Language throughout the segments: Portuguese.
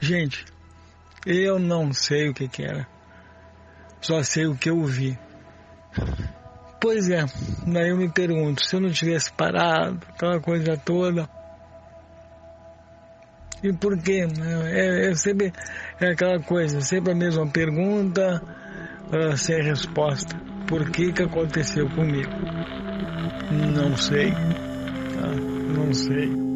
Gente, eu não sei o que, que era. Só sei o que eu vi. Pois é, daí eu me pergunto, se eu não tivesse parado, aquela coisa toda. E por quê? É, é sempre é aquela coisa, sempre a mesma pergunta, uh, sem resposta. Por que que aconteceu comigo? Não sei. Tá? Não sei.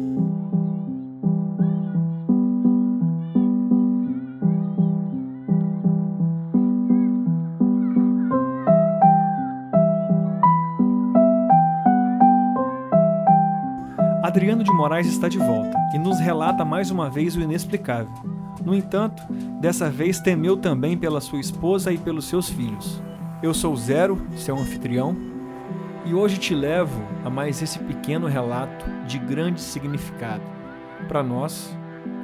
Adriano de Moraes está de volta e nos relata mais uma vez o inexplicável. No entanto, dessa vez temeu também pela sua esposa e pelos seus filhos. Eu sou Zero, seu anfitrião, e hoje te levo a mais esse pequeno relato de grande significado para nós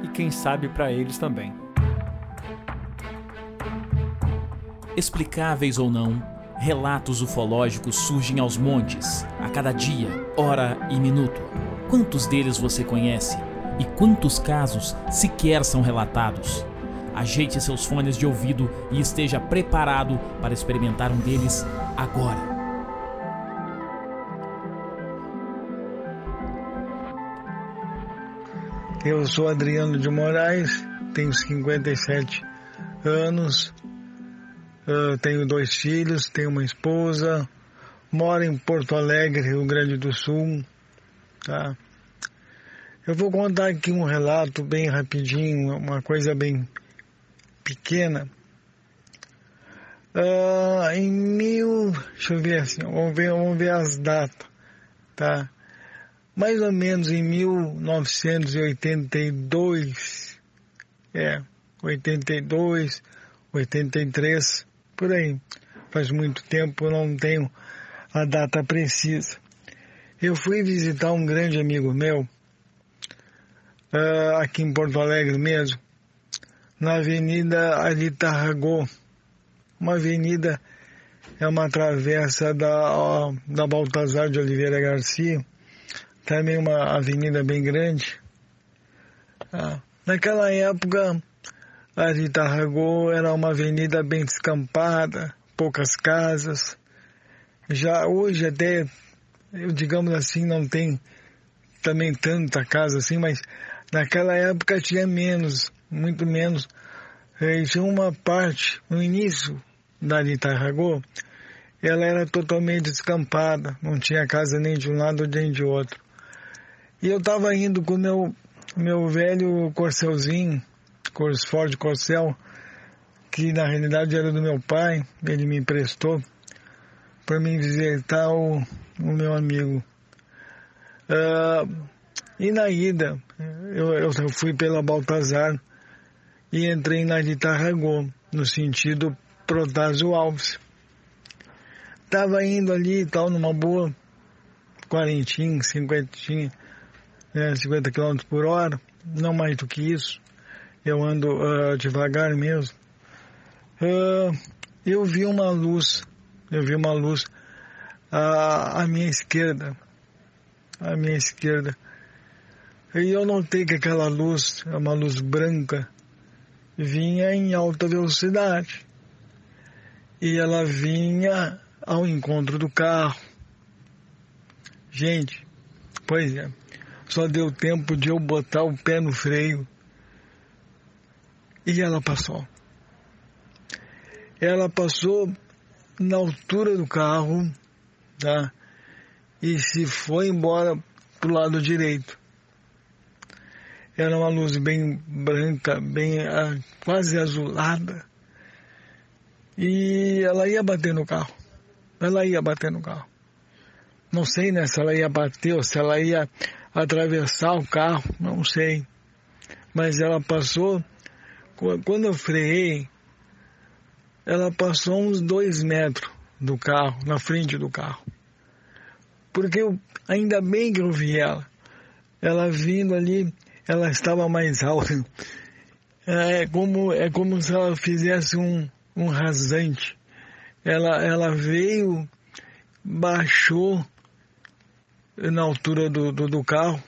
e quem sabe para eles também. Explicáveis ou não, relatos ufológicos surgem aos montes, a cada dia, hora e minuto. Quantos deles você conhece? E quantos casos sequer são relatados? Ajeite seus fones de ouvido e esteja preparado para experimentar um deles agora. Eu sou Adriano de Moraes, tenho 57 anos, tenho dois filhos, tenho uma esposa, moro em Porto Alegre, Rio Grande do Sul, tá? Eu vou contar aqui um relato bem rapidinho, uma coisa bem pequena. Uh, em mil, deixa eu ver assim, vamos ver, vamos ver as datas, tá? Mais ou menos em 1982, é, 82, 83, por aí. Faz muito tempo, não tenho a data precisa. Eu fui visitar um grande amigo meu, uh, aqui em Porto Alegre mesmo, na Avenida Alitarragô. Uma avenida, é uma travessa da, da Baltazar de Oliveira Garcia, também uma avenida bem grande. Uh, naquela época, a Alitarragô era uma avenida bem descampada, poucas casas. Já hoje até digamos assim, não tem também tanta casa assim, mas naquela época tinha menos, muito menos. E tinha uma parte, no início da Itarragô, ela era totalmente descampada, não tinha casa nem de um lado nem de outro. E eu estava indo com meu, meu velho Corcelzinho, Ford Corcel, que na realidade era do meu pai, ele me emprestou para me visitar o, o meu amigo. Uh, e na ida, eu, eu fui pela Baltazar e entrei na de Tarragó, no sentido Protásio Alves. Estava indo ali e tal, numa boa, quarentinha, cinquentinha, né, 50 km por hora, não mais do que isso. Eu ando uh, devagar mesmo. Uh, eu vi uma luz eu vi uma luz à, à minha esquerda, à minha esquerda. E eu notei que aquela luz, uma luz branca, vinha em alta velocidade. E ela vinha ao encontro do carro. Gente, pois é, só deu tempo de eu botar o pé no freio. E ela passou. Ela passou na altura do carro, tá? E se foi embora pro lado direito. Era uma luz bem branca, bem ah, quase azulada. E ela ia bater no carro. Ela ia bater no carro. Não sei né, se ela ia bater ou se ela ia atravessar o carro, não sei. Mas ela passou. Quando eu freiei, ela passou uns dois metros do carro, na frente do carro. Porque eu, ainda bem que eu vi ela. Ela vindo ali, ela estava mais alta. É como, é como se ela fizesse um, um rasante. Ela, ela veio, baixou na altura do, do, do carro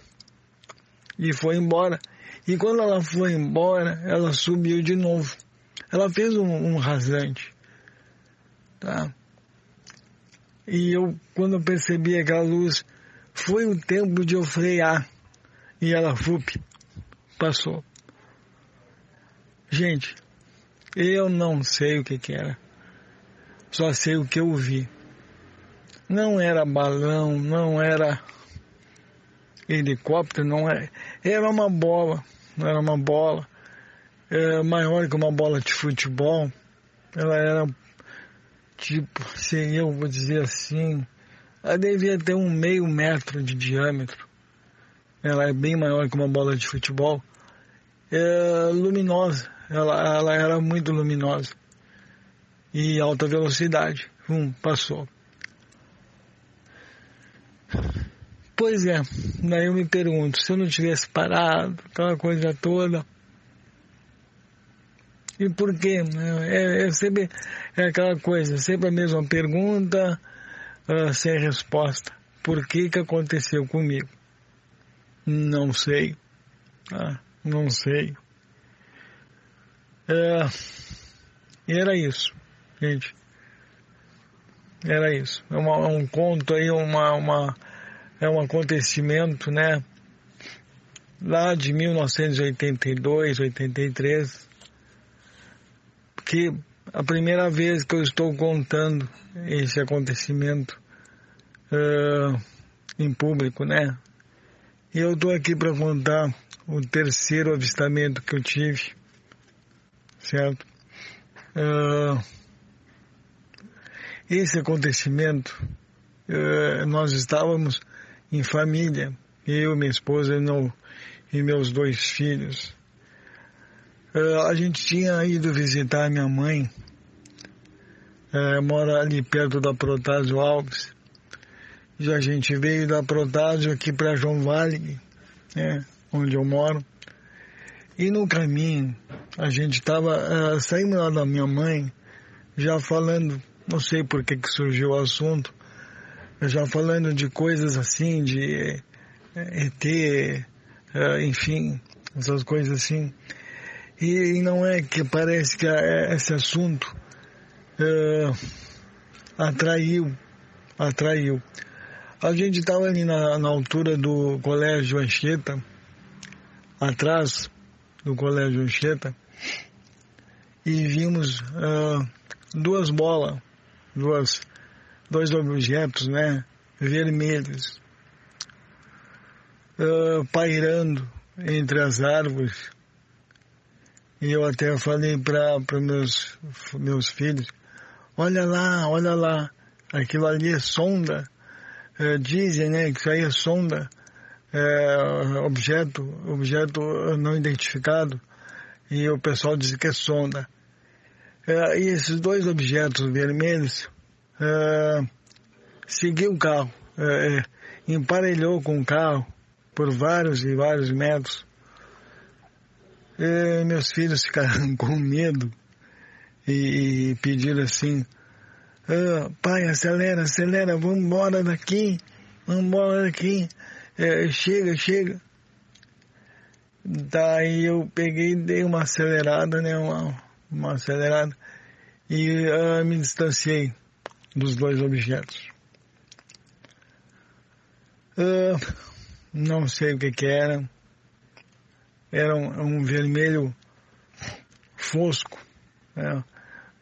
e foi embora. E quando ela foi embora, ela subiu de novo. Ela fez um, um rasante. Tá? E eu, quando eu percebi aquela luz, foi o tempo de eu frear. E ela, fup, passou. Gente, eu não sei o que, que era. Só sei o que eu vi. Não era balão, não era helicóptero, não era. Era uma bola, era uma bola. Era maior que uma bola de futebol. Ela era tipo, se eu vou dizer assim, ela devia ter um meio metro de diâmetro. Ela é bem maior que uma bola de futebol. É luminosa, ela, ela era muito luminosa. E alta velocidade. Hum, passou. Pois é, daí eu me pergunto, se eu não tivesse parado, aquela coisa toda. E por quê? É, é sempre é aquela coisa, sempre a mesma pergunta, uh, sem resposta. Por que que aconteceu comigo? Não sei. Ah, não sei. É, era isso, gente. Era isso. É uma, um conto aí, uma, uma é um acontecimento, né? Lá de 1982, 83, que a primeira vez que eu estou contando esse acontecimento uh, em público, né? Eu estou aqui para contar o terceiro avistamento que eu tive, certo? Uh, esse acontecimento, uh, nós estávamos em família, eu, minha esposa não, e meus dois filhos. Uh, a gente tinha ido visitar minha mãe, mora ali perto da Protásio Alves. Já a gente veio da Protásio aqui para João Vale, né, onde eu moro. E no caminho, a gente estava uh, saindo lá da minha mãe, já falando, não sei por que, que surgiu o assunto, já falando de coisas assim, de ET, eh, enfim, essas coisas assim. E, não é que parece que esse assunto uh, atraiu, atraiu. A gente estava ali na, na, altura do Colégio Anchieta, atrás do Colégio Anchieta, e vimos uh, duas bolas, duas dois objetos, né, vermelhos, uh, pairando entre as árvores. E eu até falei para meus, meus filhos, olha lá, olha lá, aquilo ali é sonda. Uh, dizem, né, que isso aí é sonda, é, objeto, objeto não identificado, e o pessoal diz que é sonda. É, e esses dois objetos vermelhos é, seguiu o carro, é, é, emparelhou com o carro por vários e vários metros. Meus filhos ficaram com medo e, e pediram assim, ah, pai, acelera, acelera, vamos embora daqui, vamos embora daqui, é, chega, chega. Daí eu peguei dei uma acelerada, né, uma, uma acelerada, e uh, me distanciei dos dois objetos. Uh, não sei o que, que era. Era um, um vermelho fosco, né?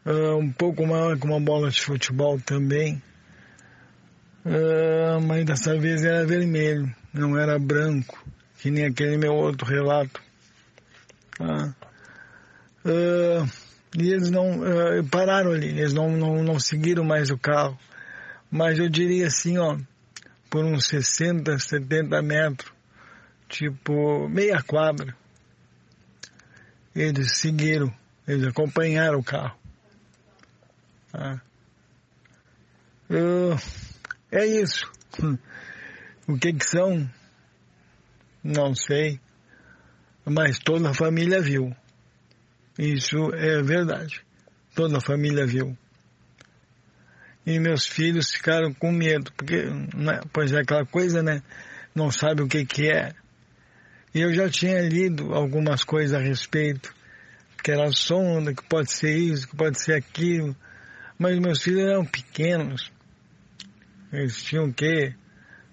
Uh, um pouco maior que uma bola de futebol também. Uh, mas dessa vez era vermelho, não era branco, que nem aquele meu outro relato. Tá? Uh, e eles não pararam ali, eles não, não, não seguiram mais o carro. Mas eu diria assim, ó, por uns 60, 70 metros, tipo meia quadra, eles seguiram, eles acompanharam o carro. Tá? Uh, é isso. O que que são? Não sei. Mas toda a família viu. Isso é verdade. Toda a família viu. E meus filhos ficaram com medo, porque, né, pois é aquela coisa, né? Não sabe o que que é. E eu já tinha lido algumas coisas a respeito, que era sonda, que pode ser isso, que pode ser aquilo. Mas meus filhos eram pequenos. Eles tinham o quê?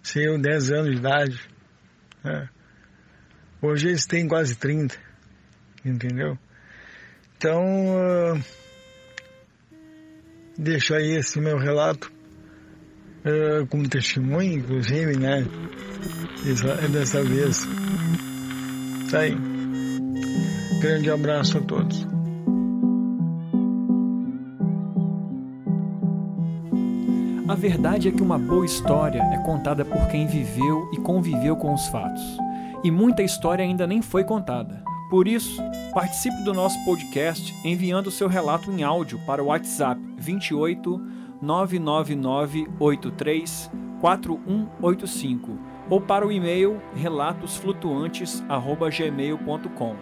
Sei eu, 10 anos de idade. Né? Hoje eles têm quase 30. Entendeu? Então, uh, deixo aí esse meu relato uh, como testemunho, inclusive, né? Dessa vez. Tá aí. Grande abraço a todos. A verdade é que uma boa história é contada por quem viveu e conviveu com os fatos. E muita história ainda nem foi contada. Por isso, participe do nosso podcast enviando seu relato em áudio para o WhatsApp 28 999 83 4185 ou para o e-mail relatosflutuantes@gmail.com.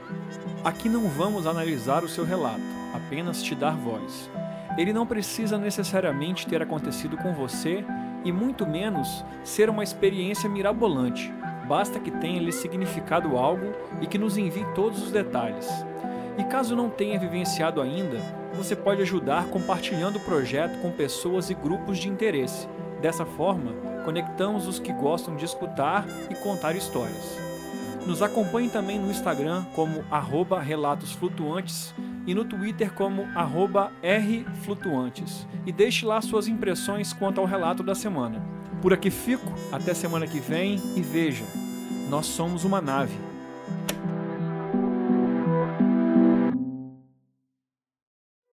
Aqui não vamos analisar o seu relato, apenas te dar voz. Ele não precisa necessariamente ter acontecido com você e muito menos ser uma experiência mirabolante. Basta que tenha lhe significado algo e que nos envie todos os detalhes. E caso não tenha vivenciado ainda, você pode ajudar compartilhando o projeto com pessoas e grupos de interesse. Dessa forma, conectamos os que gostam de escutar e contar histórias. Nos acompanhe também no Instagram como arroba Relatos Flutuantes e no Twitter como Rflutuantes. E deixe lá suas impressões quanto ao relato da semana. Por aqui fico, até semana que vem e veja, nós somos uma nave